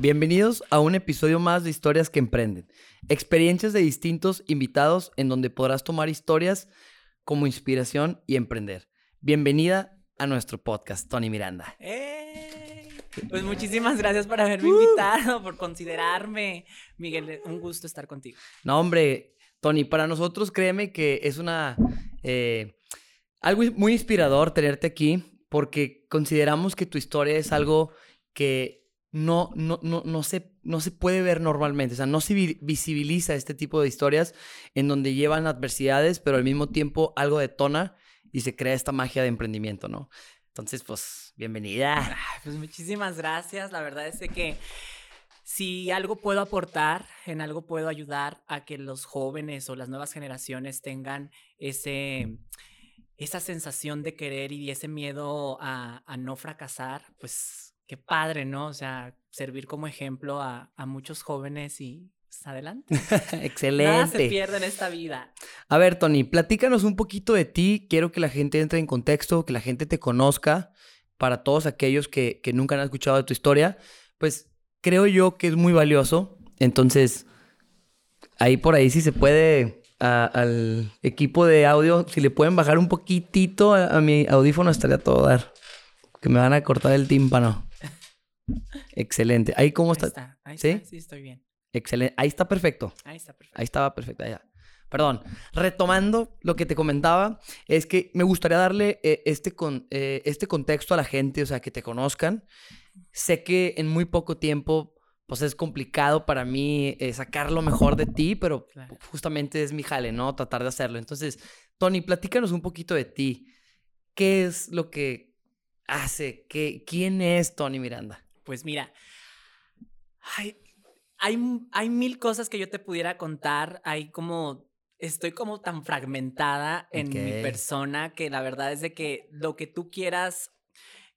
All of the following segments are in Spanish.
Bienvenidos a un episodio más de Historias que Emprenden. Experiencias de distintos invitados en donde podrás tomar historias como inspiración y emprender. Bienvenida a nuestro podcast, Tony Miranda. ¡Eh! Pues muchísimas gracias por haberme invitado, por considerarme. Miguel, un gusto estar contigo. No, hombre, Tony, para nosotros créeme que es una... eh, algo muy inspirador tenerte aquí porque consideramos que tu historia es algo que no, no, no, no, se, no se puede ver normalmente. O sea, no se vi- visibiliza este tipo de historias en donde llevan adversidades, pero al mismo tiempo algo detona y se crea esta magia de emprendimiento, ¿no? Entonces, pues, bienvenida. Ay, Pues muchísimas gracias. La verdad es que si algo puedo aportar, en algo puedo ayudar a que los jóvenes o las nuevas generaciones tengan ese, esa sensación de querer y ese miedo a, a no fracasar, pues qué padre, ¿no? O sea, servir como ejemplo a, a muchos jóvenes y pues, adelante. Nada se Excelente. pierde en esta vida. A ver, Tony, platícanos un poquito de ti. Quiero que la gente entre en contexto, que la gente te conozca. Para todos aquellos que, que nunca han escuchado de tu historia, pues creo yo que es muy valioso. Entonces, ahí por ahí si se puede a- al equipo de audio, si le pueden bajar un poquitito a, a mi audífono, estaría todo dar. Que me van a cortar el tímpano. Excelente. Ahí cómo Ahí está. ahí ¿Sí? está, sí, estoy bien. Excelente. Ahí está perfecto. Ahí está perfecto. Ahí estaba perfecta ya. Perdón, retomando lo que te comentaba, es que me gustaría darle eh, este, con, eh, este contexto a la gente, o sea, que te conozcan. Sé que en muy poco tiempo, pues es complicado para mí eh, sacar lo mejor de ti, pero Claro. justamente es mi jale, ¿no? Tratar de hacerlo. Entonces, Tony, platícanos un poquito de ti. ¿Qué es lo que hace? ¿Qué, ¿Quién es Tony Miranda? Pues mira, hay, hay, mil cosas que yo te pudiera contar. Hay como, estoy como tan fragmentada en mi persona que la verdad es de que lo que tú quieras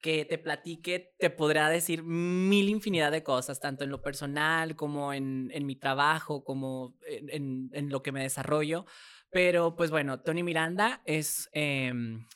que te platique, te podrá decir mil infinidad de cosas, tanto en lo personal como en, en mi trabajo, como en, en- en lo que me desarrollo. Pero pues bueno, Tony Miranda es em,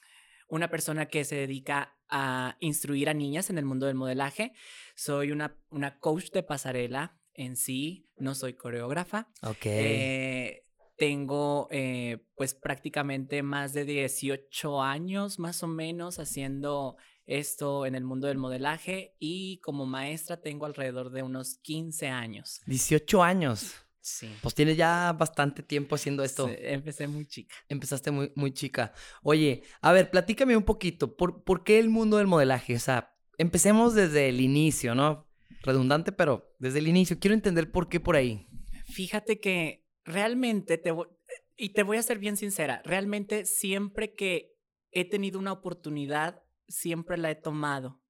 una persona que se dedica a instruir a niñas en el mundo del modelaje. Soy una, una coach de pasarela en sí, no soy coreógrafa. Ok. Eh, tengo eh, pues prácticamente más de 18 años más o menos haciendo esto en el mundo del modelaje y como maestra tengo alrededor de unos 15 años. 18 años. Sí. Pues tienes ya bastante tiempo haciendo esto. Sí, Empecé muy chica. Empezaste muy, muy chica. Oye, a ver, platícame un poquito. ¿Por, por qué el mundo del modelaje? O sea, empecemos desde el inicio, ¿no? Redundante, pero desde el inicio. Quiero entender por qué por ahí. Fíjate que realmente te y te voy a ser bien sincera, realmente siempre que he tenido una oportunidad, siempre la he tomado.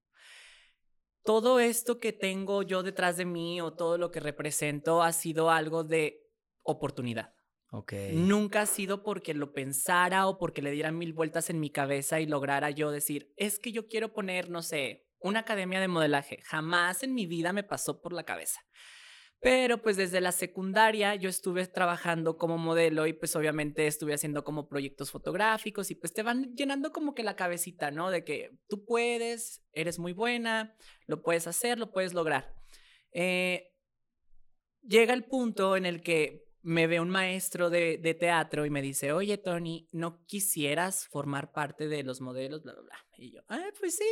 Todo esto que tengo yo detrás de mí o todo lo que represento ha sido algo de oportunidad. Ok. Nunca ha sido porque lo pensara o porque le diera mil vueltas en mi cabeza y lograra yo decir, es que yo quiero poner, no sé, una academia de modelaje. Jamás en mi vida me pasó por la cabeza. Pero pues desde la secundaria yo estuve trabajando como modelo y pues obviamente estuve haciendo como proyectos fotográficos y pues te van llenando como que la cabecita, ¿no? De que tú puedes, eres muy buena, lo puedes hacer, lo puedes lograr. Eh, llega el punto en el que me ve un maestro de, de teatro y me dice, oye Tony, ¿no quisieras formar parte de los modelos? Bla, bla, bla. Y yo, ah, pues sí.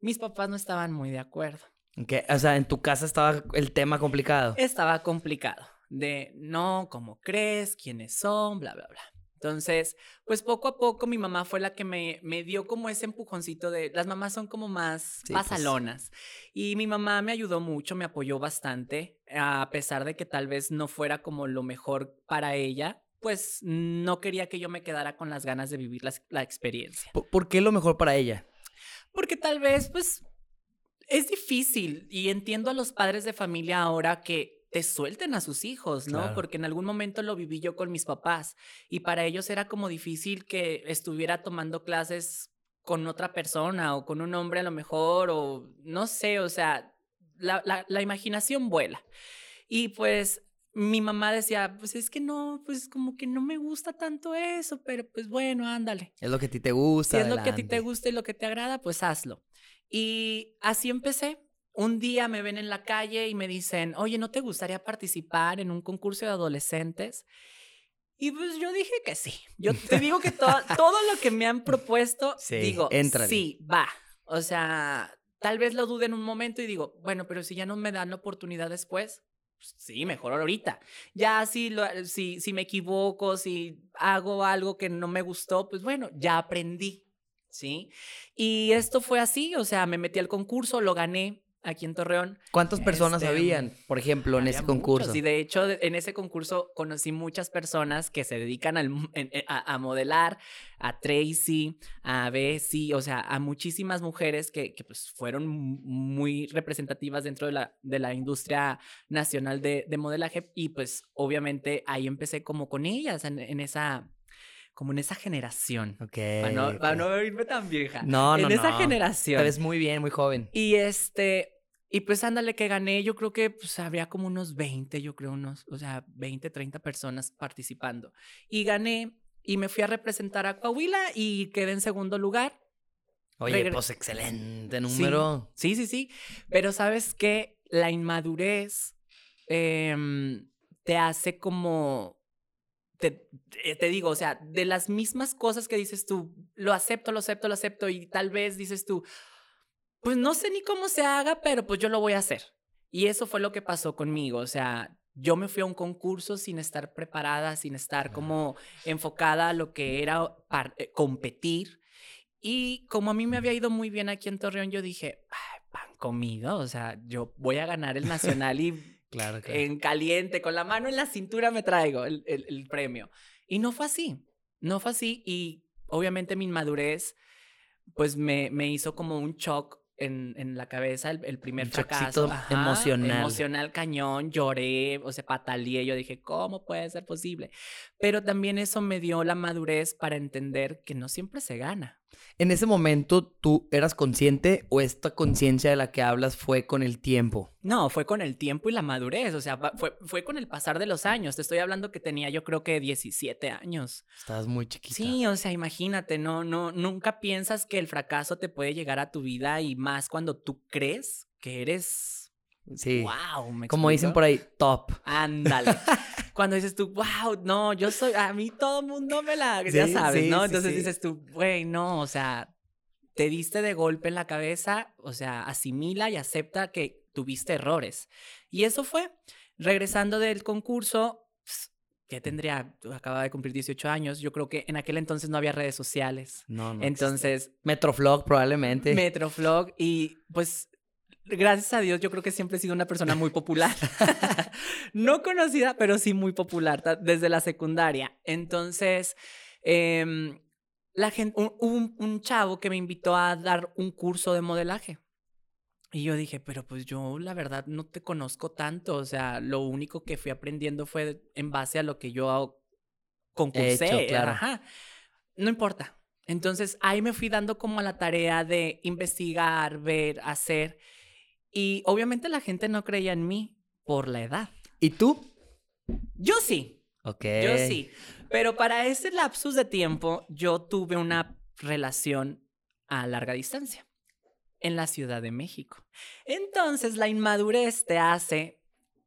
Mis papás no estaban muy de acuerdo. Ok, O sea, en tu casa estaba el tema complicado. Estaba complicado. De, no, ¿cómo crees? ¿Quiénes son? Bla, bla, bla. Entonces, pues poco a poco mi mamá fue la que me, me dio como ese empujoncito de, las mamás son como más Sí, pues. pasalonas. Y mi mamá me ayudó mucho, me apoyó bastante, a pesar de que tal vez no fuera como lo mejor para ella, pues no quería que yo me quedara con las ganas de vivir la, la experiencia. ¿Por, por qué lo mejor para ella? Porque tal vez, pues, es difícil y entiendo a los padres de familia ahora que te suelten a sus hijos, ¿no? Claro. Porque en algún momento lo viví yo con mis papás y para ellos era como difícil que estuviera tomando clases con otra persona o con un hombre a lo mejor o no sé, o sea, la, la, la imaginación vuela. Y pues mi mamá decía, pues es que no, pues como que no me gusta tanto eso, pero pues bueno, ándale. Es lo que a ti te gusta. Si es lo que a ti te gusta y lo que te agrada, pues hazlo. Y así empecé. Un día me ven en la calle y me dicen, oye, ¿no te gustaría participar en un concurso de adolescentes? Y pues yo dije que sí. Yo te digo que todo, todo lo que me han propuesto, digo, sí, va. O sea, tal vez lo dude en un momento y digo, bueno, pero si ya no me dan la oportunidad después, pues sí, mejor ahorita. Ya si, lo, si, si me equivoco, si hago algo que no me gustó, pues bueno, ya aprendí, ¿sí? Y esto fue así, o sea, me metí al concurso, lo gané, aquí en Torreón. ¿Cuántas personas este, habían, por ejemplo, en ese concurso? Y de hecho, en ese concurso conocí muchas personas que se dedican al, eh, a, modelar, a Tracy, a Bessie, o sea, a muchísimas mujeres que, que pues, fueron muy representativas dentro de la, de la industria nacional de, de modelaje. Y pues, obviamente, ahí empecé como con ellas en, en esa como en esa generación. Ok. Para no, para no irme tan vieja. No, no, En esa generación. Te ves muy bien, muy joven. Y este, y pues ándale que gané, yo creo que pues había como unos 20, yo creo unos, o sea, 20, 30 personas participando. Y gané y me fui a representar a Coahuila y quedé en segundo lugar. Oye, pues excelente número. Sí, sí, sí, Pero sabes que la inmadurez em, te hace como te, te, digo, o sea, de las mismas cosas que dices tú, lo acepto, lo acepto, lo acepto, y tal vez dices tú, pues no sé ni cómo se haga, pero pues yo lo voy a hacer. Y eso fue lo que pasó conmigo, o sea, yo me fui a un concurso sin estar preparada, sin estar como enfocada a lo que era eh, competir. Y como a mí me había ido muy bien aquí en Torreón, yo dije, Ay, pan comido, o sea, yo voy a ganar el nacional y claro, en caliente, con la mano en la cintura me traigo el, el, el premio. Y no fue así, no fue así. Y obviamente mi inmadurez, pues me, me hizo como un shock en, en la cabeza el, el primer fracaso. emocional. Emocional cañón, lloré, o sea, pataleé. Yo dije, ¿cómo puede ser posible? Pero también eso me dio la madurez para entender que no siempre se gana. ¿En ese momento tú eras consciente o esta conciencia de la que hablas fue con el tiempo? No, fue con el tiempo y la madurez, o sea, fue, fue con el pasar de los años. Te estoy hablando que tenía yo creo que 17 años. Estabas muy chiquita. Sí, o sea, imagínate, no, no, nunca piensas que el fracaso te puede llegar a tu vida y más cuando tú crees que eres Sí. Wow, ¿me Como dicen por ahí, top. Ándale. Cuando dices tú, wow, no, yo soy, a mí todo el mundo me la, ya sabes, ¿no? Entonces dices tú, güey, no, o sea, te diste de golpe en la cabeza, o sea, asimila y acepta que tuviste errores. Y eso fue, regresando del concurso, que tendría, acaba de cumplir 18 años, yo creo que en aquel entonces no había redes sociales. No, no. Entonces... Metroflog probablemente. Metroflog y pues gracias a Dios, yo creo que siempre he sido una persona muy popular. no conocida, pero sí muy popular desde la secundaria. Entonces, em, la gente, hubo un, chavo que me invitó a dar un curso de modelaje. Y yo dije, pero pues yo la verdad no te conozco tanto. O sea, lo único que fui aprendiendo fue en base a lo que yo concursé. claro. No importa. Entonces ahí me fui dando como a la tarea de investigar, ver, hacer. Y obviamente la gente no creía en mí por la edad. ¿Y tú? Yo sí. Ok. Yo sí. Pero para ese lapsus de tiempo, yo tuve una relación a larga distancia en la Ciudad de México. Entonces, la inmadurez te hace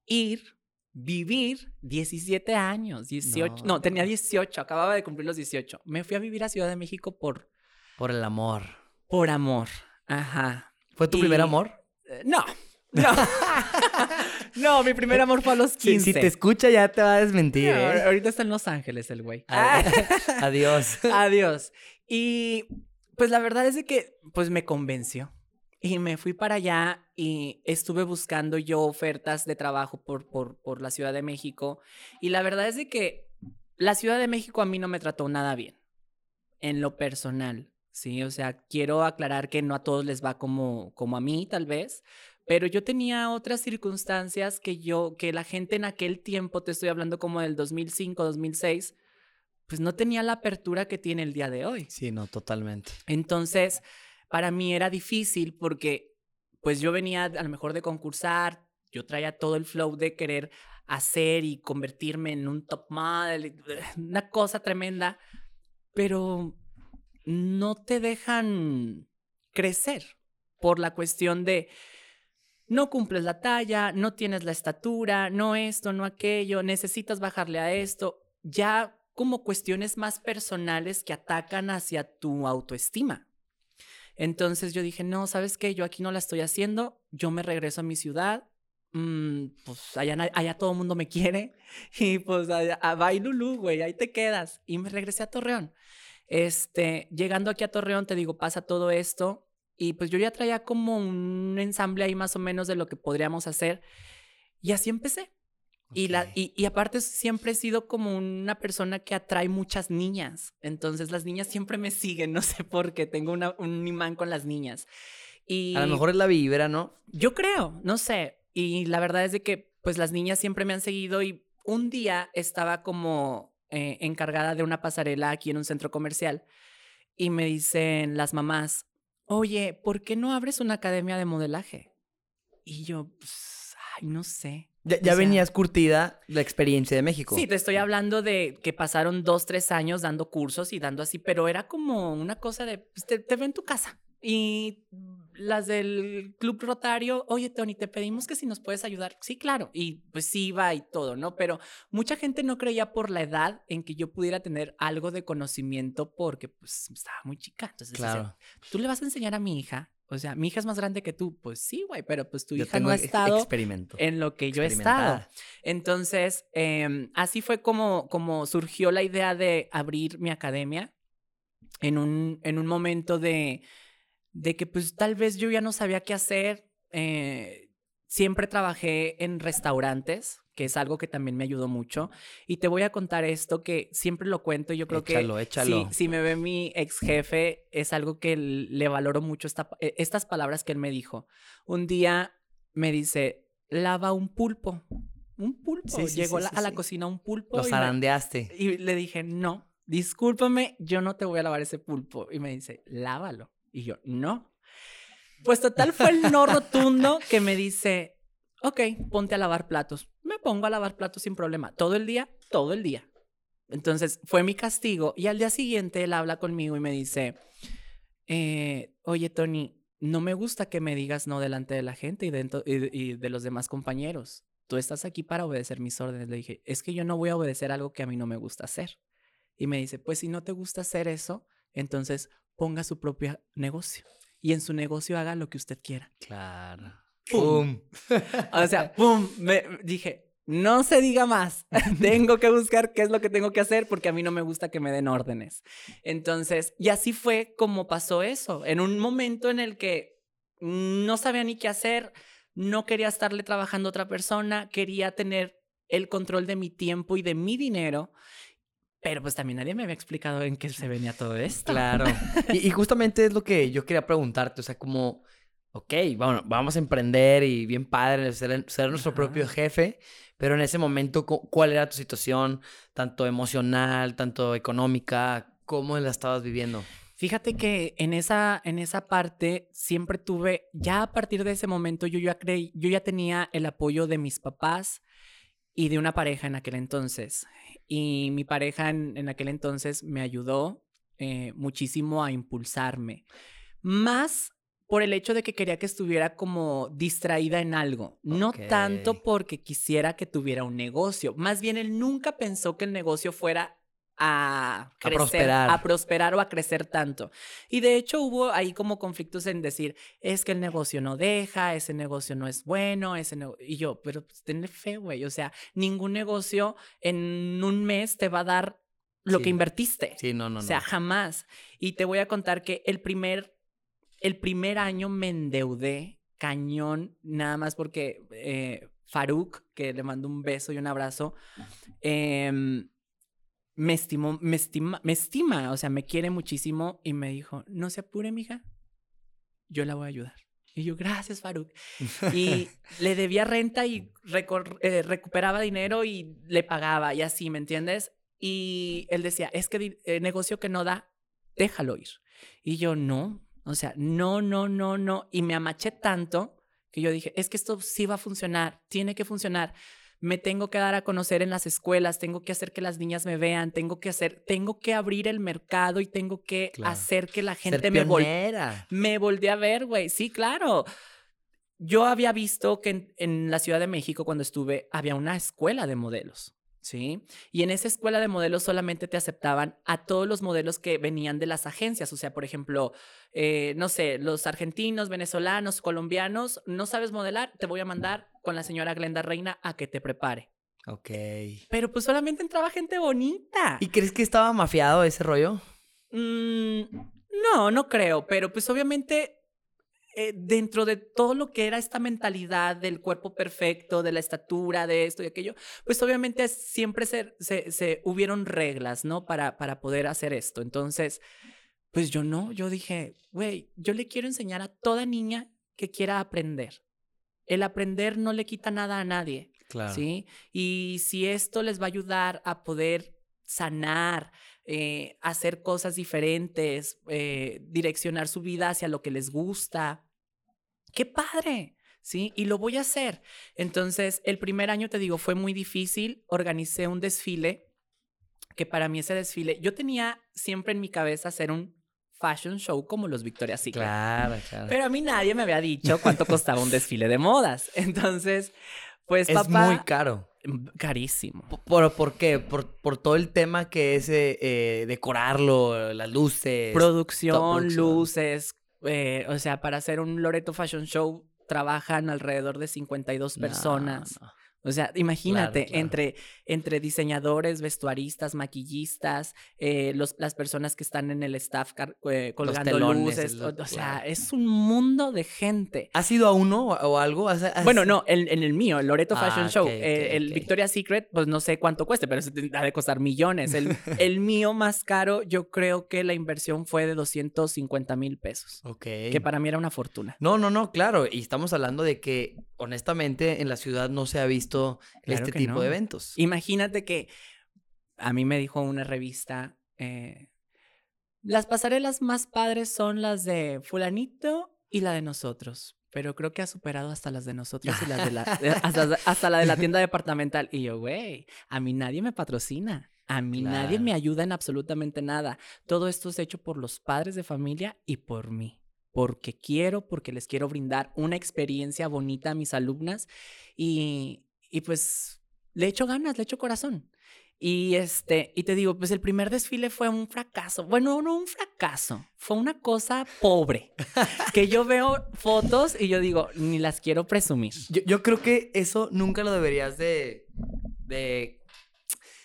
ir, vivir 17 años, 18. No, tenía 18, acababa de cumplir los 18. Me fui a vivir a Ciudad de México por. Por el amor. Por amor. Ajá. ¿Fue tu primer amor? No. No. no, mi primer amor fue a los 15. Si, te escucha ya te va a desmentir. ¿eh? Ahorita está en Los Ángeles el güey. Adiós. Adiós. Y pues la verdad es de que pues me convenció. Y me fui para allá y estuve buscando yo ofertas de trabajo por, por, por la Ciudad de México. Y la verdad es de que la Ciudad de México a mí no me trató nada bien. En lo personal. Sí, o sea, quiero aclarar que no a todos les va como, como a mí, tal vez, pero yo tenía otras circunstancias que yo, que la gente en aquel tiempo, te estoy hablando como del 2005, 2006, pues no tenía la apertura que tiene el día de hoy. Sí, no, totalmente. Entonces, para mí era difícil porque, pues yo venía a lo mejor de concursar, yo traía todo el flow de querer hacer y convertirme en un top model, una cosa tremenda, pero no te dejan crecer por la cuestión de, no cumples la talla, no tienes la estatura, no esto, no aquello, necesitas bajarle a esto. Ya como cuestiones más personales que atacan hacia tu autoestima. Entonces yo dije, no, ¿sabes qué? Yo aquí no la estoy haciendo, yo me regreso a mi ciudad, mm, pues allá, allá todo el mundo me quiere y pues allá, a Bailulú, güey, ahí te quedas. Y me regresé a Torreón. Este, llegando aquí a Torreón, te digo, pasa todo esto y pues yo ya traía como un ensamble ahí más o menos de lo que podríamos hacer y así empecé. Y, la, y, aparte siempre he sido como una persona que atrae muchas niñas. Entonces las niñas siempre me siguen, no sé por qué, tengo un imán con las niñas. Y a lo mejor es la vibra, ¿no? Yo creo, no sé. Y la verdad es de que pues las niñas siempre me han seguido y un día estaba como eh, encargada de una pasarela aquí en un centro comercial y me dicen las mamás, oye, ¿por qué no abres una academia de modelaje? Y yo, pues, ay, no sé. Ya, venías curtida la experiencia de México. Sí, te estoy hablando de que pasaron dos, tres años dando cursos y dando así, pero era como una cosa de, pues, te, te veo en tu casa. Y las del Club Rotario, oye, Tony, te pedimos que si nos puedes ayudar. Sí, claro. Y pues sí iba y todo, ¿no? Pero mucha gente no creía por la edad en que yo pudiera tener algo de conocimiento porque pues estaba muy chica. Entonces, claro. tú le vas a enseñar a mi hija o sea, mi hija es más grande que tú. Pues sí, güey, pero pues tu hija no ha estado en lo que yo he estado. Entonces, em, así fue como, como surgió la idea de abrir mi academia en un, en un momento de, de que pues tal vez yo ya no sabía qué hacer. Eh, siempre trabajé en restaurantes, que es algo que también me ayudó mucho. Y te voy a contar esto que siempre lo cuento. Yo creo échalo, que échalo. Si, si, me ve mi ex jefe, es algo que le valoro mucho e, estas palabras que él me dijo. Un día me dice, lava un pulpo. Un pulpo. Llegó a la cocina un pulpo. Lo zarandeaste. y le dije, no, discúlpame, yo no te voy a lavar ese pulpo. Y me dice, lávalo. Y yo, no. Pues total fue el no rotundo que me dice, ok, ponte a lavar platos. Me pongo a lavar platos sin problema. Todo el día, todo el día. Entonces fue mi castigo. Y al día siguiente él habla conmigo y me dice, eh, oye Tony, no me gusta que me digas no delante de la gente y, dentro, y, de los demás compañeros. Tú estás aquí para obedecer mis órdenes. Le dije, es que yo no voy a obedecer algo que a mí no me gusta hacer. Y me dice, pues si no te gusta hacer eso, entonces ponga su propio negocio. Y en su negocio haga lo que usted quiera. Claro. ¡Pum! o sea, ¡pum! Me dije, no se diga más. tengo que buscar qué es lo que tengo que hacer porque a mí no me gusta que me den órdenes. Entonces, y así fue como pasó eso. En un momento en el que no sabía ni qué hacer, no quería estarle trabajando a otra persona, quería tener el control de mi tiempo y de mi dinero. Pero pues también nadie me había explicado en qué se venía todo esto. Claro. y, y justamente es lo que yo quería preguntarte, o sea, como ok, bueno, vamos a emprender y bien padre, ser, ser nuestro propio jefe, pero en ese momento, ¿cuál era tu situación, tanto emocional, tanto económica? ¿Cómo la estabas viviendo? Fíjate que en esa, en esa parte siempre tuve, ya a partir de ese momento yo ya, creí, yo ya tenía el apoyo de mis papás y de una pareja en aquel entonces. Y mi pareja en, aquel entonces me ayudó eh, muchísimo a impulsarme. Más por el hecho de que quería que estuviera como distraída en algo, no tanto porque quisiera que tuviera un negocio, más bien él nunca pensó que el negocio fuera a, prosperar. a prosperar o a crecer tanto. Y de hecho hubo ahí como conflictos en decir, es que el negocio no deja, ese negocio no es bueno, ese y yo, pero pues tenle fe, güey, o sea, ningún negocio en un mes te va a dar lo que invertiste. Sí, no, no, O sea, jamás. Y te voy a contar que el primer el primer año me endeudé cañón, nada más porque eh, Faruk, que le mando un beso y un abrazo, em, me estimó, me estima, me estima, o sea, me quiere muchísimo y me dijo, no se apure, mija, yo la voy a ayudar. Y yo, gracias, Faruk. Y le debía renta y eh, recuperaba dinero y le pagaba y así, ¿me entiendes? Y él decía, es que el eh, negocio que no da, déjalo ir. Y yo, no, o sea, no, no, no, no. Y me amaché tanto que yo dije, es que esto sí va a funcionar, tiene que funcionar. Me tengo que dar a conocer en las escuelas, tengo que hacer que las niñas me vean, tengo que hacer, tengo que abrir el mercado y tengo que hacer que la gente me, vol me voltee a ver, güey. Sí, claro. yo había visto que en, en la Ciudad de México, cuando estuve, había una escuela de modelos. ¿sí? Y en esa escuela de modelos solamente te aceptaban a todos los modelos que venían de las agencias, o sea, por ejemplo, eh, no sé, los argentinos, venezolanos, colombianos, no sabes modelar, te voy a mandar con la señora Glenda Reina a que te prepare. Ok. Pero pues solamente entraba gente bonita. ¿Y crees que estaba mafiado ese rollo? Mm, no, no creo, pero pues obviamente eh, dentro de todo lo que era esta mentalidad del cuerpo perfecto, de la estatura, de esto y aquello, pues obviamente siempre se, se, hubieron reglas, ¿no? Para, para poder hacer esto. Entonces, pues yo no, yo dije, güey, yo le quiero enseñar a toda niña que quiera aprender. El aprender no le quita nada a nadie. Claro. ¿Sí? Y si esto les va a ayudar a poder sanar, eh, hacer cosas diferentes, eh, direccionar su vida hacia lo que les gusta, qué padre, ¿sí? Y lo voy a hacer. Entonces, el primer año, te digo, fue muy difícil. Organicé un desfile, que para mí ese desfile, yo tenía siempre en mi cabeza hacer un fashion show como los Victoria's Secret. Claro, claro. Pero a mí nadie me había dicho cuánto costaba un desfile de modas. Entonces, pues es muy caro. Carísimo. ¿Por, por qué? Por, por, todo el tema que es eh, eh, decorarlo, las luces. Producción, luces, eh, o sea, para hacer un Loreto Fashion Show trabajan alrededor de 52 personas. O sea, imagínate, Entre, entre diseñadores, vestuaristas, maquillistas, eh, los, las personas que están en el staff eh, colgando luces. o, sea, es un mundo de gente. ¿Has ido a uno o, algo? Bueno, no, en, el mío, el Loreto Fashion ah, Show. Eh, el Victoria's Secret, pues no sé cuánto cueste, pero ha de costar millones. El, el mío más caro, yo creo que la inversión fue de 250 mil pesos. Ok. Que para mí era una fortuna. No, no, no, claro. Y estamos hablando de que, honestamente, en la ciudad no se ha visto este tipo de eventos. Imagínate que a mí me dijo una revista, eh, las pasarelas más padres son las de fulanito y la de nosotros, pero creo que ha superado hasta las de nosotros y las de la, hasta, la de la tienda departamental. Y yo, güey, a mí nadie me patrocina. A mí nadie me ayuda en absolutamente nada. Todo esto es hecho por los padres de familia y por mí porque quiero, porque les quiero brindar una experiencia bonita a mis alumnas y, y pues le echo ganas, le echo corazón. Y este, y te digo, pues el primer desfile fue un fracaso. Bueno, no un fracaso, fue una cosa pobre. que yo veo fotos y yo digo, ni las quiero presumir. Yo, creo que eso nunca lo deberías de, de,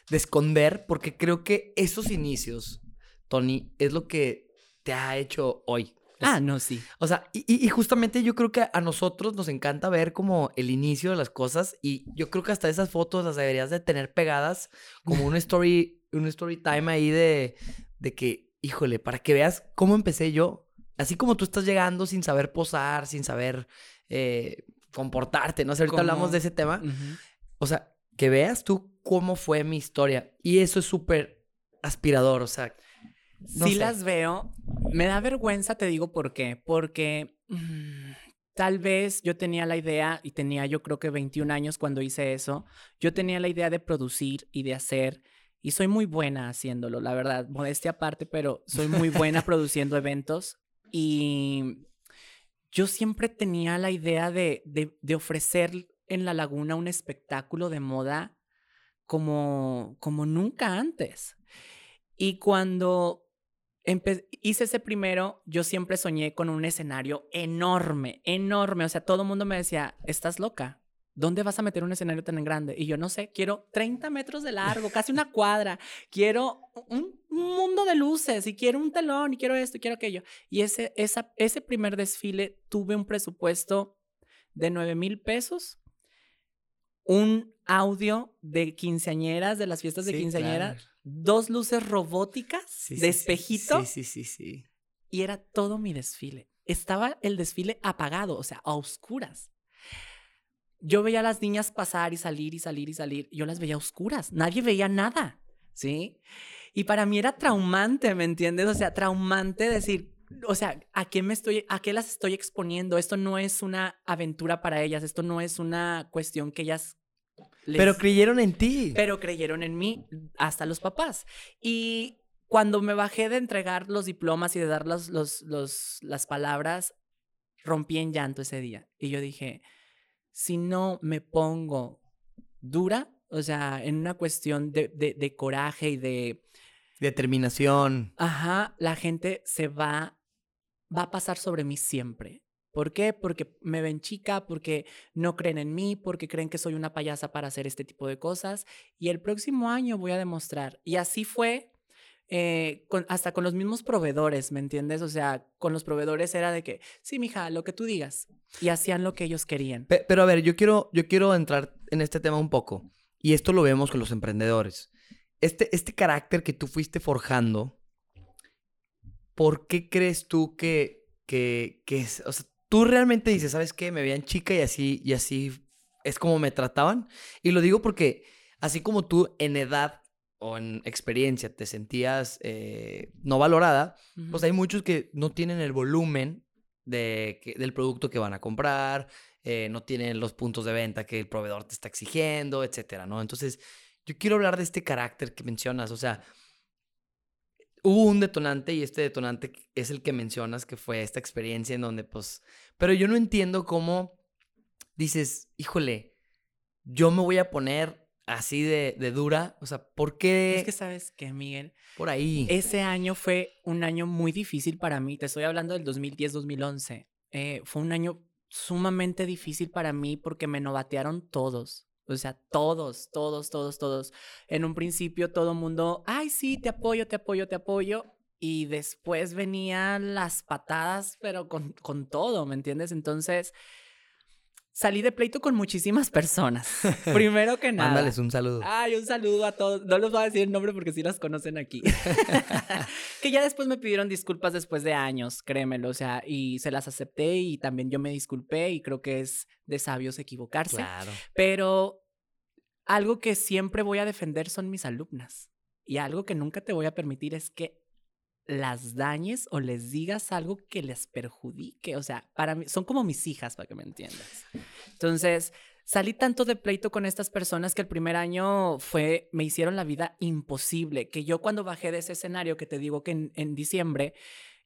de esconder, porque creo que esos inicios, Tony, es lo que te ha hecho hoy. Ah, no, sí. O sea, y, justamente yo creo que a nosotros nos encanta ver como el inicio de las cosas y yo creo que hasta esas fotos las deberías de tener pegadas como un story, un story time ahí de, de que, híjole, para que veas cómo empecé yo. Así como tú estás llegando sin saber posar, sin saber eh, comportarte, ¿no? sé, ahorita hablamos de ese tema. O sea, que veas tú cómo fue mi historia. Y eso es súper aspirador, o sea, si las veo. Me da vergüenza, te digo por qué. Porque mm, tal vez yo tenía la idea, y tenía yo creo que 21 años cuando hice eso, yo tenía la idea de producir y de hacer, y soy muy buena haciéndolo, la verdad, modestia aparte, pero soy muy buena produciendo eventos. Y yo siempre tenía la idea de, de, de ofrecer en la laguna un espectáculo de moda como, como nunca antes. Y cuando hice ese primero, yo siempre soñé con un escenario enorme, enorme. O sea, todo el mundo me decía, estás loca. ¿Dónde vas a meter un escenario tan grande? Y yo no sé, quiero 30 metros de largo, casi una cuadra. Quiero un, mundo de luces y quiero un telón y quiero esto y quiero aquello. Y ese, ese primer desfile tuve un presupuesto de 9 mil pesos, un audio de quinceañeras, de las fiestas de quinceañeras dos luces robóticas de espejito. Sí, sí, sí, sí. Y era todo mi desfile. Estaba el desfile apagado, o sea, a oscuras. Yo veía a las niñas pasar y salir y salir y salir. Yo las veía a oscuras. Nadie veía nada, ¿sí? Y para mí era traumante, ¿me entiendes? O sea, traumante decir, o sea, ¿a qué me estoy, a qué las estoy exponiendo? Esto no es una aventura para ellas, esto no es una cuestión que ellas pero creyeron en ti. Pero creyeron en mí, hasta los papás. Y cuando me bajé de entregar los diplomas y de dar los, los, las palabras, rompí en llanto ese día. Y yo dije, si no me pongo dura, o sea, en una cuestión de, de, coraje y de... Determinación. Ajá, la gente se va, va a pasar sobre mí siempre. ¿Por qué? Porque me ven chica, porque no creen en mí, porque creen que soy una payasa para hacer este tipo de cosas. Y el próximo año voy a demostrar. Y así fue eh, hasta con los mismos proveedores, ¿me entiendes? O sea, con los proveedores era de que, sí, mija, lo que tú digas. Y hacían lo que ellos querían. Pero, a ver, yo quiero, yo quiero entrar en este tema un poco. Y esto lo vemos con los emprendedores. Este, este carácter que tú fuiste forjando, ¿por qué crees tú que, que, que sea, tú realmente dices, ¿sabes qué? Me veían chica y así, y así es como me trataban? Y lo digo porque así como tú en edad o en experiencia te sentías eh, no valorada, pues hay muchos que no tienen el volumen de, del producto que van a comprar, eh, no tienen los puntos de venta que el proveedor te está exigiendo, etcétera, ¿no? Entonces, yo quiero hablar de este carácter que mencionas, o sea, hubo un detonante y este detonante es el que mencionas, que fue esta experiencia en donde, pues, pero yo no entiendo cómo dices, híjole, yo me voy a poner así de, de, dura? O sea, ¿por qué? Es que sabes que, Miguel. Por ahí. Ese año fue un año muy difícil para mí. Te estoy hablando del 2010-2011. Eh, fue un año sumamente difícil para mí porque me novatearon todos. O sea, todos, todos, todos, todos. En un principio todo mundo, ay, sí, te apoyo, te apoyo, te apoyo. Y después venían las patadas, pero con, con todo, ¿me entiendes? Entonces, salí de pleito con muchísimas personas. Primero que nada. Mándales un saludo. Ay, un saludo a todos. No les voy a decir el nombre porque sí las conocen aquí. que ya después me pidieron disculpas después de años, créemelo. O sea, y se las acepté y también yo me disculpé y creo que es de sabios equivocarse. Claro. Pero algo que siempre voy a defender son mis alumnas. Y algo que nunca te voy a permitir es que las dañes o les digas algo que les perjudique. O sea, para mí, son como mis hijas, para que me entiendas. Entonces, salí tanto de pleito con estas personas que el primer año fue, me hicieron la vida imposible. Que yo cuando bajé de ese escenario, que te digo que en diciembre,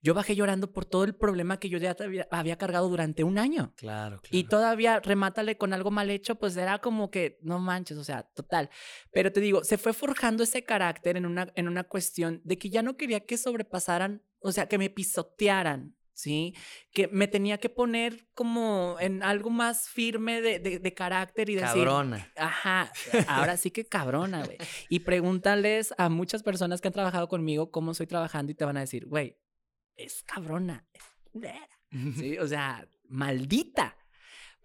yo bajé llorando por todo el problema que yo ya había, cargado durante un año. Claro, claro. Y todavía remátale con algo mal hecho, pues era como que, no manches, o sea, total. Pero te digo, se fue forjando ese carácter en una, en una cuestión de que ya no quería que sobrepasaran, o sea, que me pisotearan, ¿sí? Que me tenía que poner como en algo más firme de, de, carácter y decir... Cabrona. Ajá, ahora sí que cabrona, güey. Y pregúntales a muchas personas que han trabajado conmigo cómo estoy trabajando y te van a decir, güey, es cabrona, es culera. ¿sí? O sea, maldita.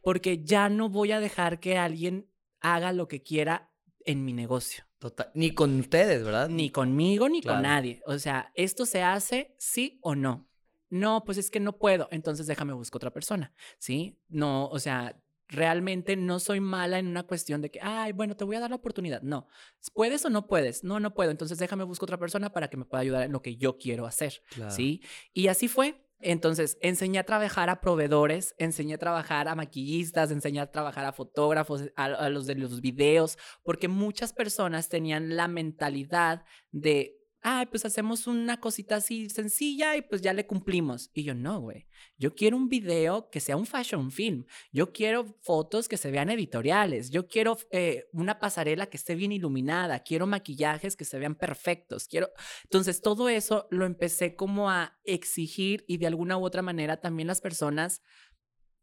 Porque ya no voy a dejar que alguien haga lo que quiera en mi negocio. Total. Ni con ustedes, ¿verdad? Ni conmigo, ni con nadie. O sea, esto se hace sí o no. No, pues es que no puedo. Entonces déjame buscar otra persona. ¿Sí? No, o sea, realmente no soy mala en una cuestión de que, ay, bueno, te voy a dar la oportunidad. No, ¿puedes o no puedes? No, no puedo. Entonces déjame buscar otra persona para que me pueda ayudar en lo que yo quiero hacer. ¿Sí? Y así fue. Entonces, enseñé a trabajar a proveedores, enseñé a trabajar a maquillistas, enseñé a trabajar a fotógrafos, a los de los videos, porque muchas personas tenían la mentalidad de ay, pues hacemos una cosita así sencilla y pues ya le cumplimos. Y yo, no, güey, yo quiero un video que sea un fashion film, yo quiero fotos que se vean editoriales, yo quiero eh, una pasarela que esté bien iluminada, quiero maquillajes que se vean perfectos, quiero... Entonces, todo eso lo empecé como a exigir y de alguna u otra manera también las personas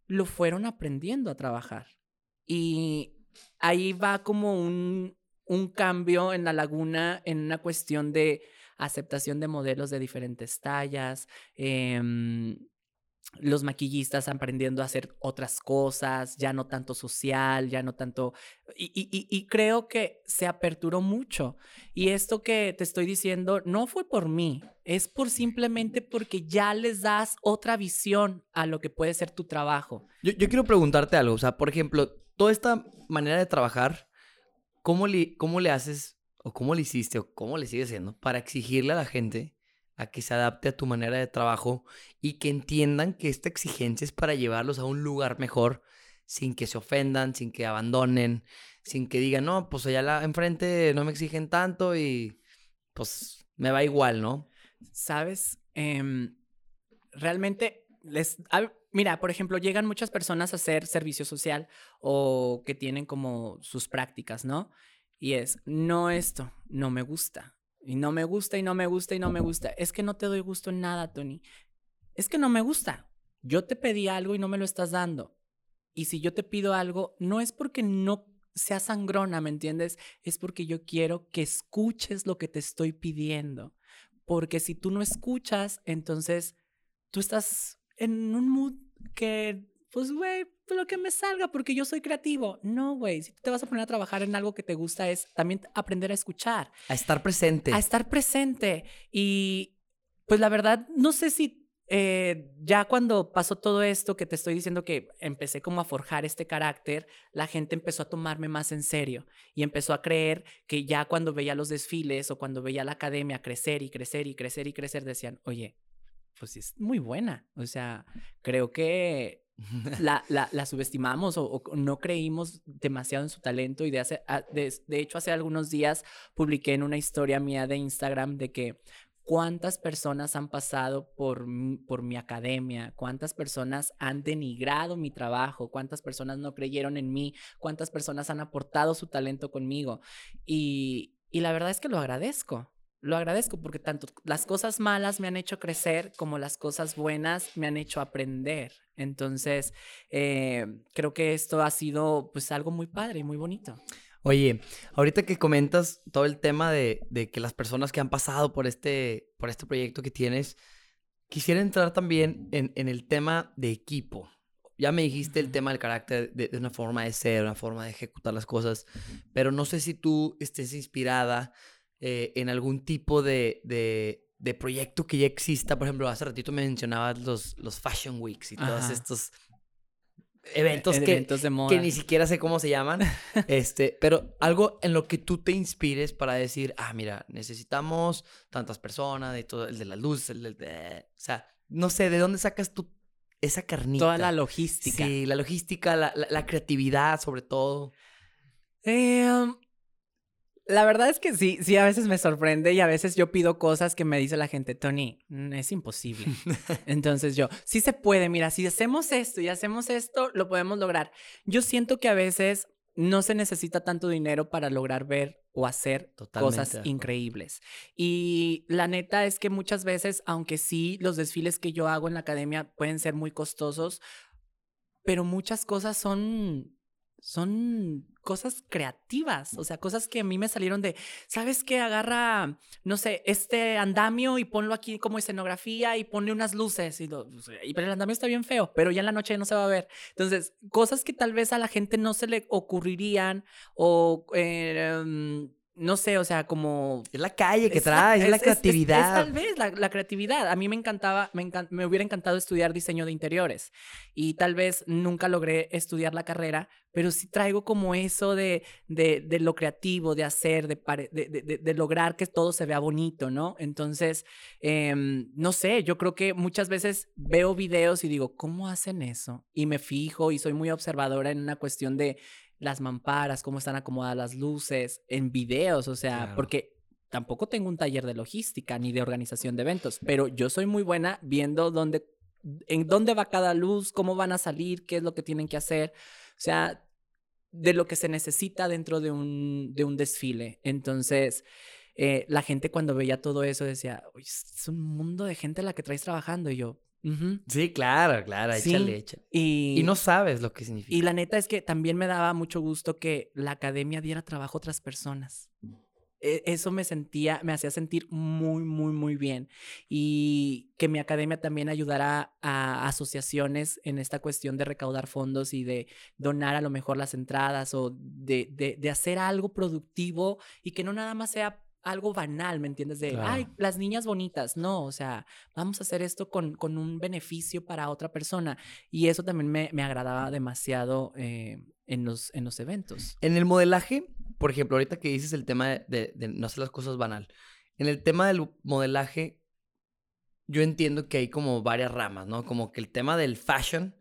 lo fueron aprendiendo a trabajar. Y ahí va como un, un cambio en la laguna en una cuestión de aceptación de modelos de diferentes tallas, em, los maquillistas aprendiendo a hacer otras cosas, ya no tanto social, ya no tanto... Y, creo que se aperturó mucho. Y esto que te estoy diciendo no fue por mí, es por simplemente porque ya les das otra visión a lo que puede ser tu trabajo. Yo, yo quiero preguntarte algo, o sea, por ejemplo, toda esta manera de trabajar ¿cómo le, ¿cómo le haces o cómo le hiciste o cómo le sigues haciendo para exigirle a la gente a que se adapte a tu manera de trabajo y que entiendan que esta exigencia es para llevarlos a un lugar mejor sin que se ofendan, sin que abandonen, sin que digan, no, pues allá enfrente no me exigen tanto y pues me va igual, ¿no? Sabes, em, realmente les, mira, por ejemplo, llegan muchas personas a hacer servicio social o que tienen como sus prácticas, ¿no? Y es, no esto, no me gusta. Y no me gusta y no me gusta y no me gusta. Es que no te doy gusto en nada, Tony. Es que no me gusta. Yo te pedí algo y no me lo estás dando. Y si yo te pido algo, no es porque no sea sangrona, ¿me entiendes? Es porque yo quiero que escuches lo que te estoy pidiendo. Porque si tú no escuchas, entonces tú estás en un mood que, pues, güey, lo que me salga porque yo soy creativo. No, güey, si tú te vas a poner a trabajar en algo que te gusta es también aprender a escuchar. A estar presente. A estar presente. Y pues la verdad, no sé si eh, ya cuando pasó todo esto que te estoy diciendo que empecé como a forjar este carácter, la gente empezó a tomarme más en serio y empezó a creer que ya cuando veía los desfiles o cuando veía la academia crecer y crecer y crecer y crecer, decían, oye, pues es muy buena. O sea, creo que la, la, subestimamos o, no creímm demasiado en su talento y de, hace, ah, de, de hecho hace algunos días publiqué en una historia mía de Instagram de que cuántas personas han pasado por, por mi academia, cuántas personas han denigrado mi trabajo, cuántas personas no creyeron en mí, cuántas personas han aportado su talento conmigo. Y, y la verdad es que lo agradezco. Lo agradezco porque tanto las cosas malas me han hecho crecer como las cosas buenas me han hecho aprender. Entonces, eh, creo que esto ha sido pues algo muy padre y muy bonito. Oye, ahorita que comentas todo el tema de, que las personas que han pasado por este, por este proyecto que tienes, quisiera entrar también en, el tema de equipo. Ya me dijiste el tema del carácter de, una forma de ser, una forma de ejecutar las cosas, pero no sé si tú estés inspirada eh, en algún tipo de, de, proyecto que ya exista. Por ejemplo, hace ratito me mencionabas los, los Fashion Weeks y todos estos eventos, que, eventos de moda. que ni siquiera sé cómo se llaman. este, pero algo en lo que tú te inspires para decir, ah, mira, necesitamos tantas personas, de todo, el de las luces, el de, o sea, no sé, ¿de dónde sacas tú esa carnita? Toda la logística. Sí, la logística, la, la, creatividad sobre todo. Eh, la verdad es que sí, sí, a veces me sorprende y a veces yo pido cosas que me dice la gente, Tony, es imposible. Entonces yo, sí se puede, mira, si hacemos esto y hacemos esto, lo podemos lograr. Yo siento que a veces no se necesita tanto dinero para lograr ver o hacer cosas increíbles. Y la neta es que muchas veces, aunque sí los desfiles que yo hago en la academia pueden ser muy costosos, pero muchas cosas son son cosas creativas, o sea, cosas que a mí me salieron de, ¿sabes qué? Agarra, no sé, este andamio y ponlo aquí como escenografía y ponle unas luces. Y, pero el andamio está bien feo, pero ya en la noche no se va a ver. Entonces, cosas que tal vez a la gente no se le ocurrirían o... Eh, no sé, o sea, como... Es la calle que trae, es, la creatividad. tal vez la, creatividad. A mí me encantaba, me, me hubiera encantado estudiar diseño de interiores y tal vez nunca logré estudiar la carrera, pero sí traigo como eso de, de, de lo creativo, de hacer, de, de, de, lograr que todo se vea bonito, ¿no? Entonces, em, no sé, yo creo que muchas veces veo videos y digo, ¿cómo hacen eso? Y me fijo y soy muy observadora en una cuestión de las mamparas, cómo están acomodadas las luces, en videos, o sea, porque tampoco tengo un taller de logística ni de organización de eventos, pero yo soy muy buena viendo dónde, en dónde va cada luz, cómo van a salir, qué es lo que tienen que hacer, o sea, de lo que se necesita dentro de un, de un desfile. Entonces, eh, la gente cuando veía todo eso decía, es un mundo de gente la que traes trabajando y yo, Sí, claro, claro, échale, échale. Y, no sabes lo que significa. Y la neta es que también me daba mucho gusto que la academia diera trabajo a otras personas. E, eso me sentía, me hacía sentir muy, muy, muy bien. Y que mi academia también ayudara a asociaciones en esta cuestión de recaudar fondos y de donar a lo mejor las entradas o de, de, de hacer algo productivo y que no nada más sea algo banal, ¿me entiendes? De, ay, las niñas bonitas. No, o sea, vamos a hacer esto con, con un beneficio para otra persona. Y eso también me, me agradaba demasiado eh, en, los, en los eventos. En el modelaje, por ejemplo, ahorita que dices el tema de, de, no hacer las cosas banal, en el tema del modelaje, yo entiendo que hay como varias ramas, ¿no? Como que el tema del fashion,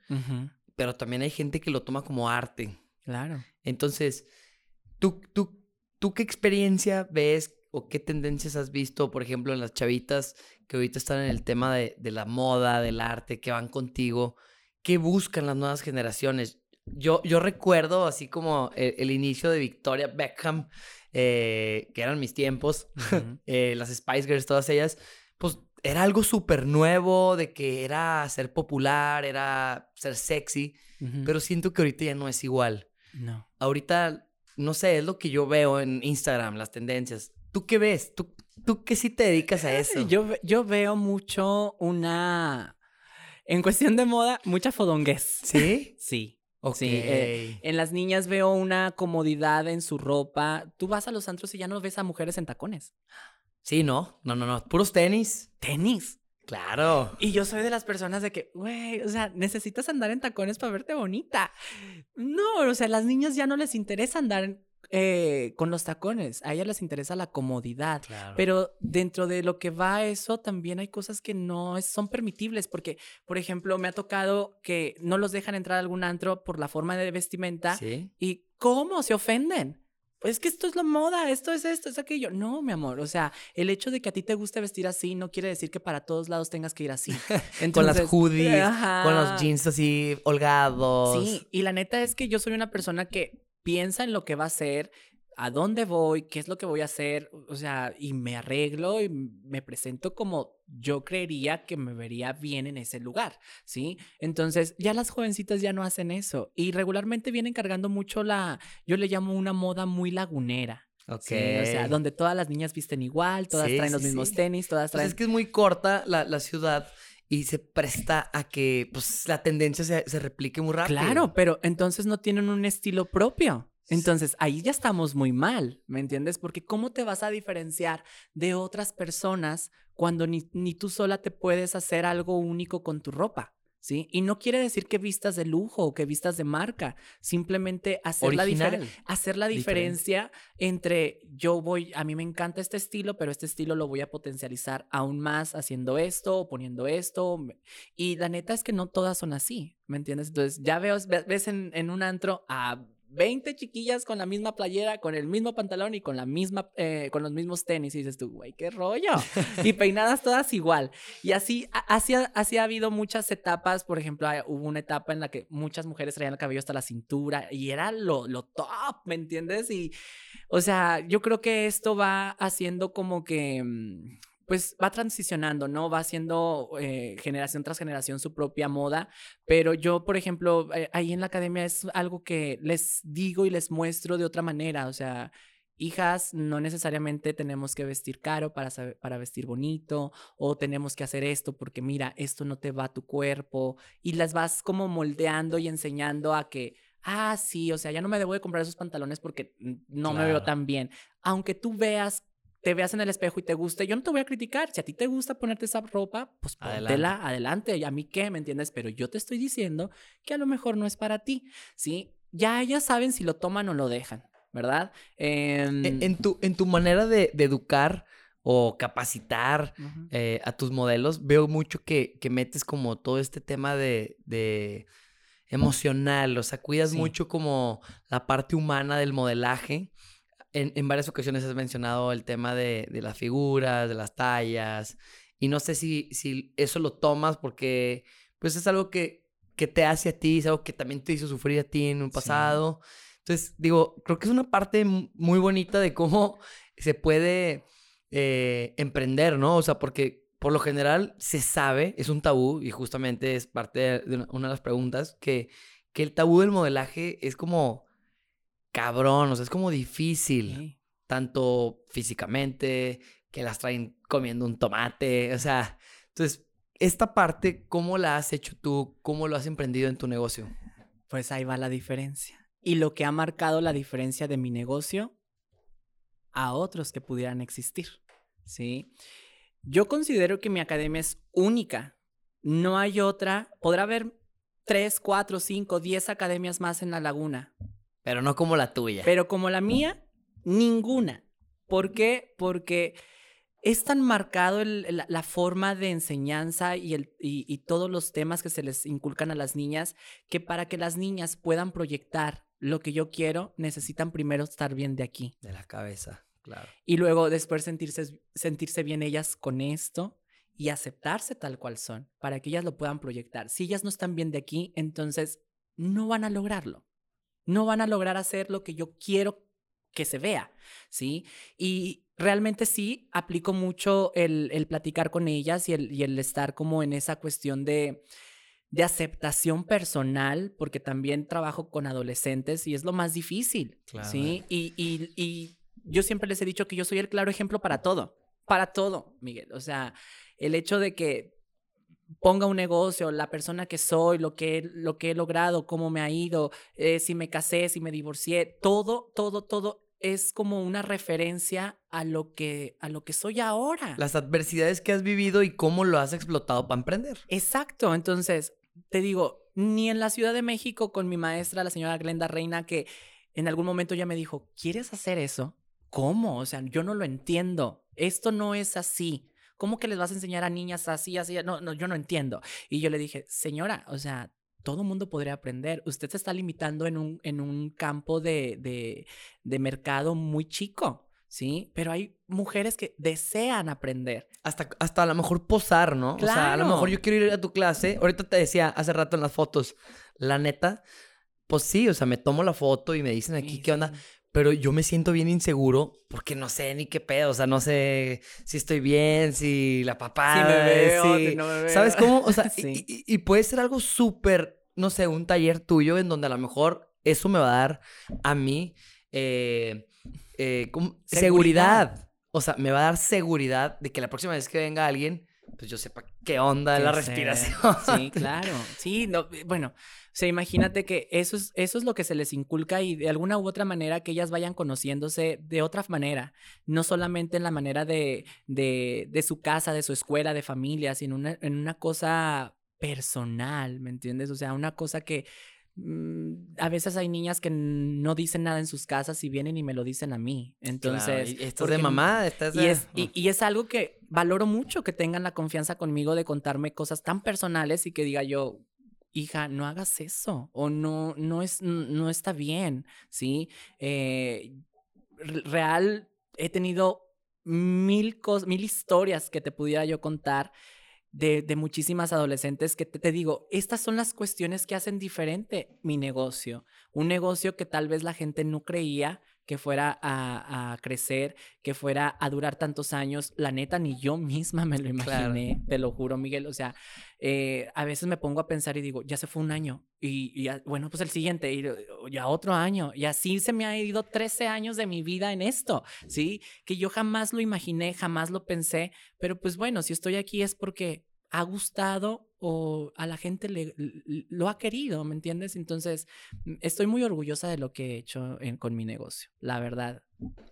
pero también hay gente que lo toma como arte. Claro. Entonces, ¿tú, tú, ¿tú qué experiencia ves o qué tendencias has visto, por ejemplo, en las chavitas que ahorita están en el tema de, la moda, del arte, que van contigo? qué buscan las nuevas generaciones. Yo, yo recuerdo así como el, el inicio de Victoria Beckham, eh, que eran mis tiempos, Ujú. eh, las Spice Girls, todas ellas, pues era algo súper nuevo, de que era ser popular, era ser sexy, Ujú. pero siento que ahorita ya no es igual. no. Ahorita, no sé, es lo que yo veo en Instagram, las tendencias. ¿Tú qué ves? ¿Tú, tú qué sí te dedicas a eso? Yo, yo veo mucho una. En cuestión de moda, mucha fodonguez. ¿Sí? Sí. Ok. Sí, eh, En las niñas veo una comodidad en su ropa. Tú vas a los antros y ya no ves a mujeres en tacones. Sí, no, no, no, no. Puros tenis. Tenis. Claro. Y yo soy de las personas de que, güey, o sea, necesitas andar en tacones para verte bonita. No, o sea, a las niñas ya no les interesa andar en- eh, con los tacones. A ellas les interesa la comodidad. Claro. Pero dentro de lo que va eso, también hay cosas que no es- son permitibles, porque, por ejemplo, me ha tocado que no los dejan entrar a algún antro por la forma de vestimenta. Sí. ¿Y cómo? Se ofenden. Pues que esto es la moda, esto es esto, es aquello. No, mi amor, o sea, el hecho de que a ti te guste vestir así no quiere decir que para todos lados tengas que ir así. con las Entonces, hoodies, con los jeans así holgados. Sí, y la neta es que yo soy una persona que piensa en lo que va a hacer, a dónde voy, qué es lo que voy a hacer, o sea, y me arreglo y me presento como yo creería que me vería bien en ese lugar, ¿sí? Entonces, ya las jovencitas ya no hacen eso y regularmente vienen cargando mucho la, yo le llamo una moda muy lagunera. Ok. Sí, o sea, donde todas las niñas visten igual, todas Sí, traen los sí, mismos tenis, todas Pues traen... es que es muy corta la, la ciudad y se presta a que pues, la tendencia se, se replique muy rápido. Claro, pero entonces no tienen un estilo propio. Entonces ahí ya estamos muy mal, ¿me entiendes? Porque ¿cómo te vas a diferenciar de otras personas cuando ni, ni tú sola te puedes hacer algo único con tu ropa? ¿Sí? Y no quiere decir que vistas de lujo o que vistas de marca, simplemente hacer la, difer- hacer la Diferente. diferencia entre yo voy, a mí me encanta este estilo, pero este estilo lo voy a potencializar aún más haciendo esto o poniendo esto. Y la neta es que no todas son así, ¿me entiendes? Entonces ya veo, ve- ves en, en un antro a 20 chiquillas con la misma playera, con el mismo pantalón y con la misma, eh, con los mismos tenis y dices tú, güey, qué rollo. y peinadas todas igual. Y así, así, así ha habido muchas etapas. Por ejemplo, hay- hubo una etapa en la que muchas mujeres traían el cabello hasta la cintura y era lo, lo top, ¿me entiendes? Y, o sea, yo creo que esto va haciendo como que, mm, pues va transicionando, ¿no? Va haciendo eh, generación tras generación su propia moda. Pero yo, por ejemplo, eh, ahí en la academia es algo que les digo y les muestro de otra manera. O sea, hijas, no necesariamente tenemos que vestir caro para, saber- para vestir bonito o tenemos que hacer esto porque mira, esto no te va a tu cuerpo y las vas como moldeando y enseñando a que, ah, sí, o sea, ya no me debo de comprar esos pantalones porque mm, no me veo tan bien. Aunque tú veas, te veas en el espejo y te guste, yo no te voy a criticar. Si a ti te gusta ponerte esa ropa, pues Adelante. póntela adelante. ¿Y a mí qué? ¿Me entiendes? Pero yo te estoy diciendo que a lo mejor no es para ti, ¿sí? Ya ellas saben si lo toman o lo dejan, ¿verdad? Em, En, en tu, en tu manera de, de educar o capacitar eh, a tus modelos, veo mucho que, que metes como todo este tema de, de emocional, o sea, cuidas Sí. mucho como la parte humana del modelaje. En, en varias ocasiones has mencionado el tema de, de las figuras, de las tallas, y no sé si, si eso lo tomas porque pues es algo que, que te hace a ti, es algo que también te hizo sufrir a ti en un Sí. pasado. Entonces, digo, creo que es una parte mu- muy bonita de cómo se puede eh, emprender, ¿no? O sea, porque por lo general se sabe, es un tabú, y justamente es parte de de una, una de las preguntas, que, que el tabú del modelaje es como cabrón, o sea, es como difícil, Sí. tanto físicamente, que las traen comiendo un tomate, o sea, entonces, esta parte, ¿cómo la has hecho tú? ¿Cómo lo has emprendido en tu negocio? Pues ahí va la diferencia. Y lo que ha marcado la diferencia de mi negocio a otros que pudieran existir, ¿sí? Yo considero que mi academia es única. No hay otra. Podrá haber tres, cuatro, cinco, diez academias más en la laguna. Pero no como la tuya. Pero como la mía, ninguna. ¿Por qué? Porque es tan marcado el- la, la forma de enseñanza y, el, y, y todos los temas que se les inculcan a las niñas, que para que las niñas puedan proyectar lo que yo quiero, necesitan primero estar bien de aquí. De la cabeza, claro. Y luego después sentirse, sentirse bien ellas con esto y aceptarse tal cual son para que ellas lo puedan proyectar. Si ellas no están bien de aquí, entonces no van a lograrlo. No van a lograr hacer lo que yo quiero que se vea, ¿sí? Y realmente sí, aplico mucho el, platicar con ellas y el, y el estar como en esa cuestión de, de aceptación personal, porque también trabajo con adolescentes y es lo más difícil, ¿sí? Y, y, y, yo siempre les he dicho que yo soy el claro ejemplo para todo, para todo, Miguel. O sea, el hecho de que ponga un negocio, la persona que soy, lo que, lo que he logrado, cómo me ha ido, eh, si me casé, si me divorcié, todo, todo, todo es como una referencia a lo que a lo que soy ahora. Las adversidades que has vivido y cómo lo has explotado para emprender. Exacto, entonces te digo, ni en la Ciudad de México con mi maestra, la señora Glenda Reina, que en algún momento ya me dijo, ¿quieres hacer eso? ¿Cómo? O sea, yo no lo entiendo. Esto no es así. ¿Cómo que les vas a enseñar a niñas así, así? No, no, yo no entiendo. Y yo le dije, señora, o sea, todo mundo podría aprender. Usted se está limitando en un, en un campo de, de, de mercado muy chico. ¿sí? Pero hay mujeres que desean aprender. Hasta, hasta a lo mejor posar, ¿no? O sea, a lo mejor yo quiero ir a tu clase. Ahorita te decía hace rato en las fotos, la neta, pues sí, o sea, me tomo la foto y me dicen aquí qué onda. Pero yo me siento bien inseguro porque no sé ni qué pedo. O sea, no sé si estoy bien, si la papá. Si me veo, si, no me veo. ¿Sabes cómo? O sea, y, puede ser algo súper, no sé, un taller tuyo en donde a lo mejor eso me va a dar a mí. Eh, eh, seguridad. O sea, me va a dar seguridad de que la próxima vez que venga alguien, pues yo sepa qué onda la respiración. Sí, claro. Sí, no, eh, bueno, o sea, imagínate que eso es, eso es lo que se les inculca y de alguna u otra manera que ellas vayan conociéndose de otra manera, no solamente en la manera de, de, de su casa, de su escuela, de familia, sino en una cosa personal, ¿me entiendes? O sea, una cosa que a veces hay niñas que no dicen nada en sus casas y vienen y me lo dicen a mí. Entonces, esto es de mamá, estás y, es, y, es algo que valoro mucho que tengan la confianza conmigo de contarme cosas tan personales y que diga yo, hija, no hagas eso o no, no, es, no está bien, ¿sí? Eh, real, he tenido mil, mil historias que te pudiera yo contar de, muchísimas adolescentes que te, digo, estas son las cuestiones que hacen diferente mi negocio. Un negocio que tal vez la gente no creía que fuera a, crecer, que fuera a durar tantos años. La neta, ni yo misma me lo imaginé, te lo juro, Miguel. O sea, eh, a veces me pongo a pensar y digo, ya se fue un año. Y, bueno, pues el siguiente, y ya otro año. Y así se me ha ido 13 años de mi vida en esto, ¿sí? Que yo jamás lo imaginé, jamás lo pensé. Pero pues bueno, si estoy aquí es porque ha gustado o a la gente le, lo ha querido, ¿me entiendes? Entonces, mm, estoy muy orgullosa de lo que he hecho con mi negocio, la verdad.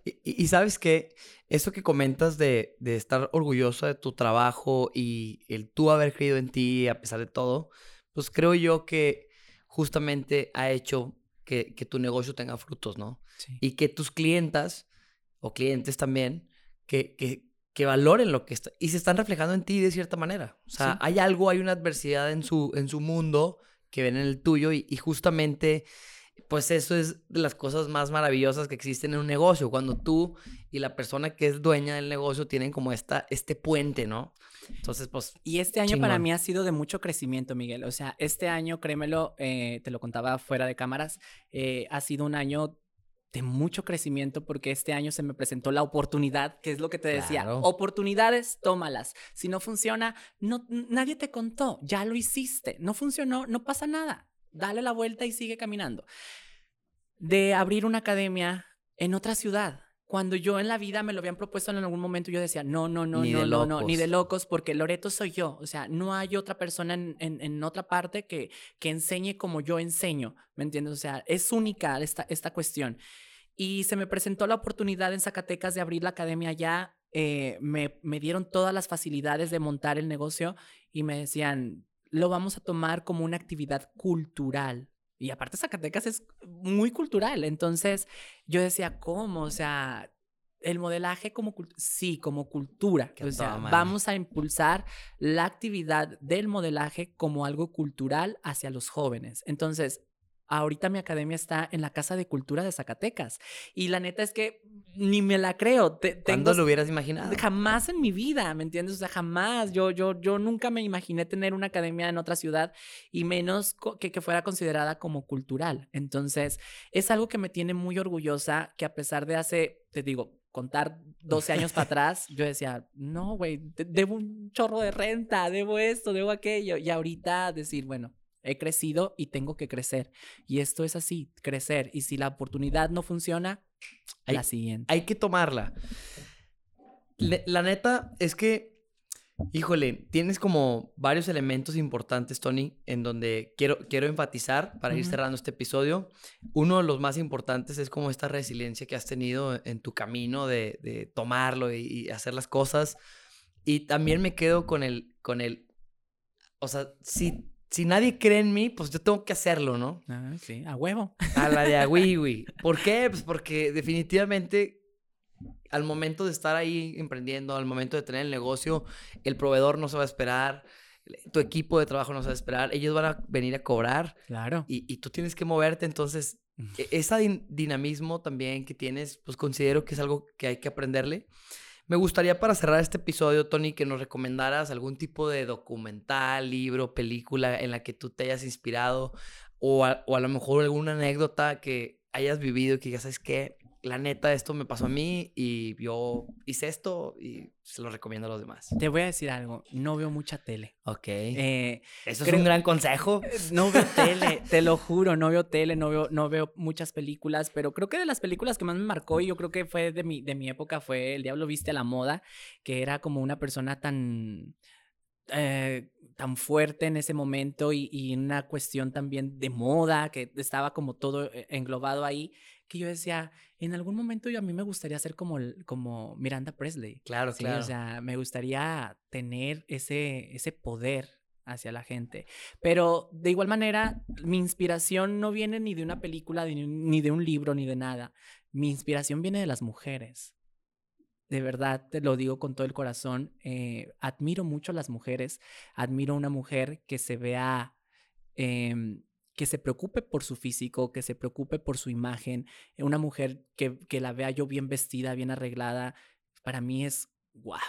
Y, sabes que eso que comentas de, de, estar orgullosa de tu trabajo y el tú haber creído en ti a pesar de todo, pues creo yo que justamente ha hecho que, que tu negocio tenga frutos, ¿no? Y que tus clientas o clientes también, que, que, que valoren lo que está y se están reflejando en ti de cierta manera. O sea, hay algo, hay una adversidad en su, en su mundo que ven en el tuyo y, justamente, pues eso es de las cosas más maravillosas que existen en un negocio, cuando tú y la persona que es dueña del negocio tienen como esta, este puente, ¿no? Entonces, pues... Y este año para mí ha sido de mucho crecimiento, Miguel. O sea, este año, créemelo, eh, te lo contaba fuera de cámaras, eh, ha sido un año de mucho crecimiento porque este año se me presentó la oportunidad, que es lo que te decía, oportunidades, tómalas. Si no funciona, no, nadie te contó, ya lo hiciste, no funcionó, no pasa nada, dale la vuelta y sigue caminando. De abrir una academia en otra ciudad, cuando yo en la vida me lo habían propuesto en algún momento, yo decía, no, no, no, no, no, no, ni de locos, porque Loreto soy yo. O sea, no hay otra persona en, en, otra parte que, que enseñe como yo enseño, ¿me entiendes? O sea, es única esta, esta cuestión. Y se me presentó la oportunidad en Zacatecas de abrir la academia allá. Eh, me, me dieron todas las facilidades de montar el negocio y me decían, lo vamos a tomar como una actividad cultural. Y aparte Zacatecas es muy cultural. Entonces yo decía, ¿cómo? O sea, el modelaje como sí, como cultura. o sea, vamos a impulsar la actividad del modelaje como algo cultural hacia los jóvenes. Entonces, Ahorita mi academia está en la Casa de Cultura de Zacatecas. Y la neta es que ni me la creo. Te, ¿Cuándo lo hubieras imaginado? Jamás en mi vida, ¿me entiendes? O sea, jamás. Yo, yo, yo nunca me imaginé tener una academia en otra ciudad y menos que, que fuera considerada como cultural. Entonces, es algo que me tiene muy orgullosa que a pesar de hace, te digo, contar 12 años para atrás, yo decía, no, güey, debo un chorro de renta, debo esto, debo aquello. Y ahorita decir, bueno, he crecido y tengo que crecer. Y esto es así, crecer. Y si la oportunidad no funciona, hay, la siguiente. Hay que tomarla. la neta es que, híjole, tienes como varios elementos importantes, Tony, en donde quiero, quiero enfatizar para ir cerrando este episodio. Uno de los más importantes es como esta resiliencia que has tenido en tu camino de, tomarlo y, y, hacer las cosas. Y también me quedo con el, con el, o sea, si si nadie cree en mí, pues yo tengo que hacerlo, ¿no? Ah, sí, a huevo. A la de a ¿Por qué? Pues porque definitivamente al momento de estar ahí emprendiendo, al momento de tener el negocio, el proveedor no se va a esperar, tu equipo de trabajo no se va a esperar, ellos van a venir a cobrar. Claro. Y, tú tienes que moverte, entonces, e, ese dinamismo también que tienes, pues considero que es algo que hay que aprenderle. Me gustaría para cerrar este episodio, Tony, que nos recomendaras algún tipo de documental, libro, película en la que tú te hayas inspirado o a, o a lo mejor alguna anécdota que hayas vivido y que ya sabes que la neta, esto me pasó a mí y yo hice esto y se lo recomiendo a los demás. Te voy a decir algo, no veo mucha tele. Ok. Eh, Eso es un gran consejo. Eh, no veo tele, te lo juro, no veo tele, no veo, no veo muchas películas, pero creo que de las películas que más me marcó y yo creo que fue de mi, de mi época fue El Diablo Viste a la Moda, que era como una persona tan... Eh, tan fuerte en ese momento y, y, una cuestión también de moda, que estaba como todo englobado ahí, que yo decía, en algún momento yo a mí me gustaría ser como, como Miranda Presley. Claro, claro. O sea, me gustaría tener ese, ese poder hacia la gente. Pero de igual manera, mi inspiración no viene ni de una película, ni de un libro, ni de nada. Mi inspiración viene de las mujeres. De verdad, te lo digo con todo el corazón. Eh, admiro mucho a las mujeres. Admiro a una mujer que se vea em, que se preocupe por su físico, que se preocupe por su imagen, eh, una mujer que, que la vea yo bien vestida, bien arreglada, para mí es wow.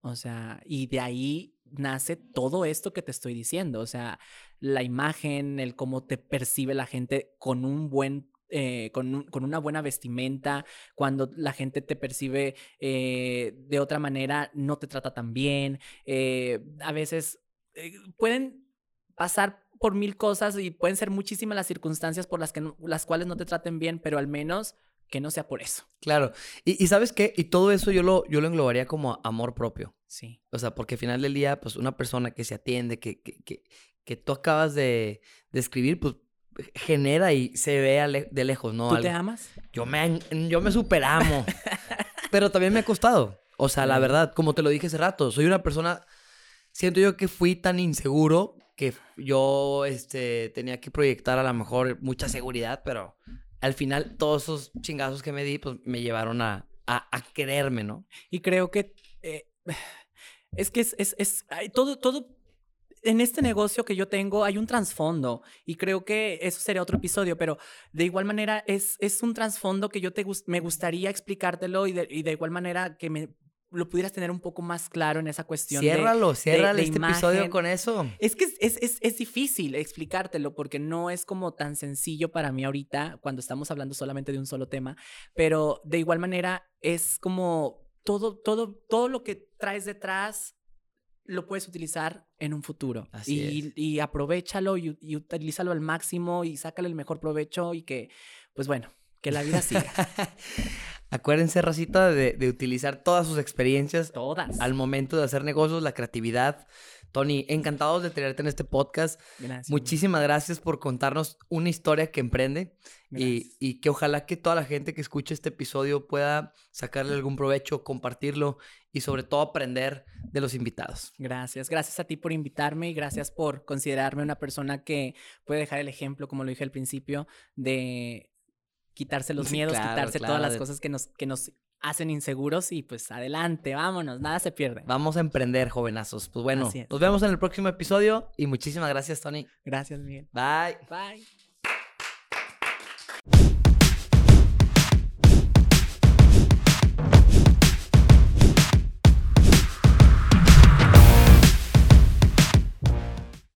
O sea, y de ahí nace todo esto que te estoy diciendo. O sea, la imagen, el cómo te percibe la gente con un buen eh, con, con, una buena vestimenta, cuando la gente te percibe eh, de otra manera, no te trata tan bien. a veces pueden pasar por mil cosas y pueden ser muchísimas las circunstancias por las, que las cuales no te traten bien, pero al menos que no sea por eso. Claro. Y, sabes qué, y todo eso yo lo, yo lo englobaría como amor propio. Sí. O sea, porque al final del día, pues una persona que se atiende, que, que, que, que tú acabas de, de, escribir, pues genera y se ve de lejos, ¿no? ¿Tú te amas? Yo me, yo me superamo. pero también me ha costado. O sea, la verdad, como te lo dije hace rato, soy una persona, siento yo que fui tan inseguro que yo este, tenía que proyectar a lo mejor mucha seguridad, pero al final todos esos chingazos que me di, pues me llevaron a, a, quererme, ¿no? Y creo que eh, es que es, es, es todo, todo en este negocio que yo tengo hay un trasfondo y creo que eso sería otro episodio, pero de igual manera es, es un trasfondo que yo te, me gustaría explicártelo y de, y de igual manera que me lo pudieras tener un poco más claro en esa cuestión. Ciérralo, ciérralo este episodio con eso. Es que es, es, es, difícil explicártelo porque no es como tan sencillo para mí ahorita cuando estamos hablando solamente de un solo tema, pero de igual manera es como todo, todo, todo lo que traes detrás lo puedes utilizar en un futuro. Así y, y aprovechalo y, y utilízalo al máximo y sácale el mejor provecho y que, pues bueno, que la vida siga. Acuérdense, Racita, de, utilizar todas sus experiencias. Todas. Al momento de hacer negocios, la creatividad. Tony, encantados de tenerte en este podcast. Gracias. Muchísimas gracias por contarnos una historia que emprende y, y, que ojalá que toda la gente que escuche este episodio pueda sacarle algún provecho, compartirlo y sobre todo aprender de los invitados. Gracias, gracias a ti por invitarme y gracias por considerarme una persona que puede dejar el ejemplo, como lo dije al principio, de quitarse los miedos, quitarse todas las cosas que nos, que nos hacen inseguros y pues adelante, vámonos, nada se pierde. Vamos a emprender, jovenazos. Pues bueno, nos vemos en el próximo episodio y muchísimas gracias, Tony. Gracias, Miguel. Bye. Bye.